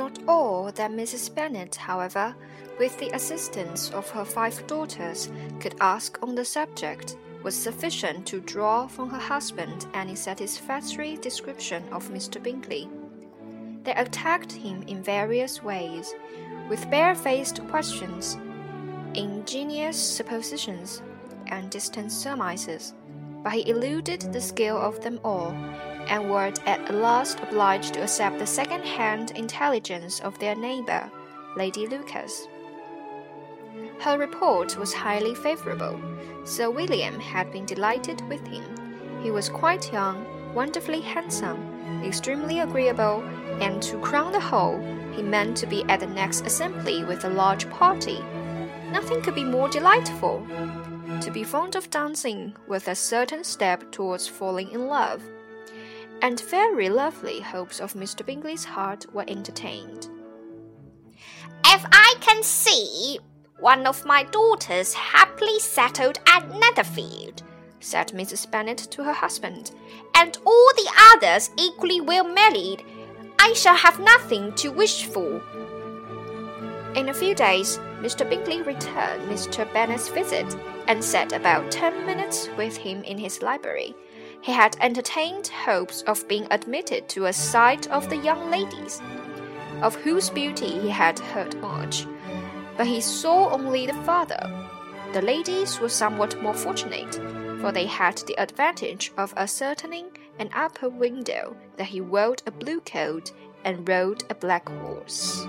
Not all that Mrs. Bennet, however, with the assistance of her five daughters, could ask on the subject was sufficient to draw from her husband any satisfactory description of Mr. Bingley. They attacked him in various ways, with barefaced questions, ingenious suppositions, and distant surmises, but he eluded the skill of them all, and were at last obliged to accept the second-hand intelligence of their neighbour, Lady Lucas. Her report was highly favourable. Sir William had been delighted with him. He was quite young, wonderfully handsome, extremely agreeable, and to crown the whole, he meant to be at the next assembly with a large party. Nothing could be more delightful. To be fond of dancing was a certain step towards falling in love. And very lovely hopes of Mr. Bingley's heart were entertained. If I can see one of my daughters happily settled at Netherfield, said Mrs. Bennet to her husband, and all the others equally well married. I shall have nothing to wish for. In a few days, Mr. Bingley returned Mr. Bennet's visit and sat about ten minutes with him in his library. He had entertained hopes of being admitted to a sight of the young ladies, of whose beauty he had heard much but he saw only the father. The ladies were somewhat more fortunate, for they had the advantage of ascertaining an upper window that he wore a blue coat and rode a black horse.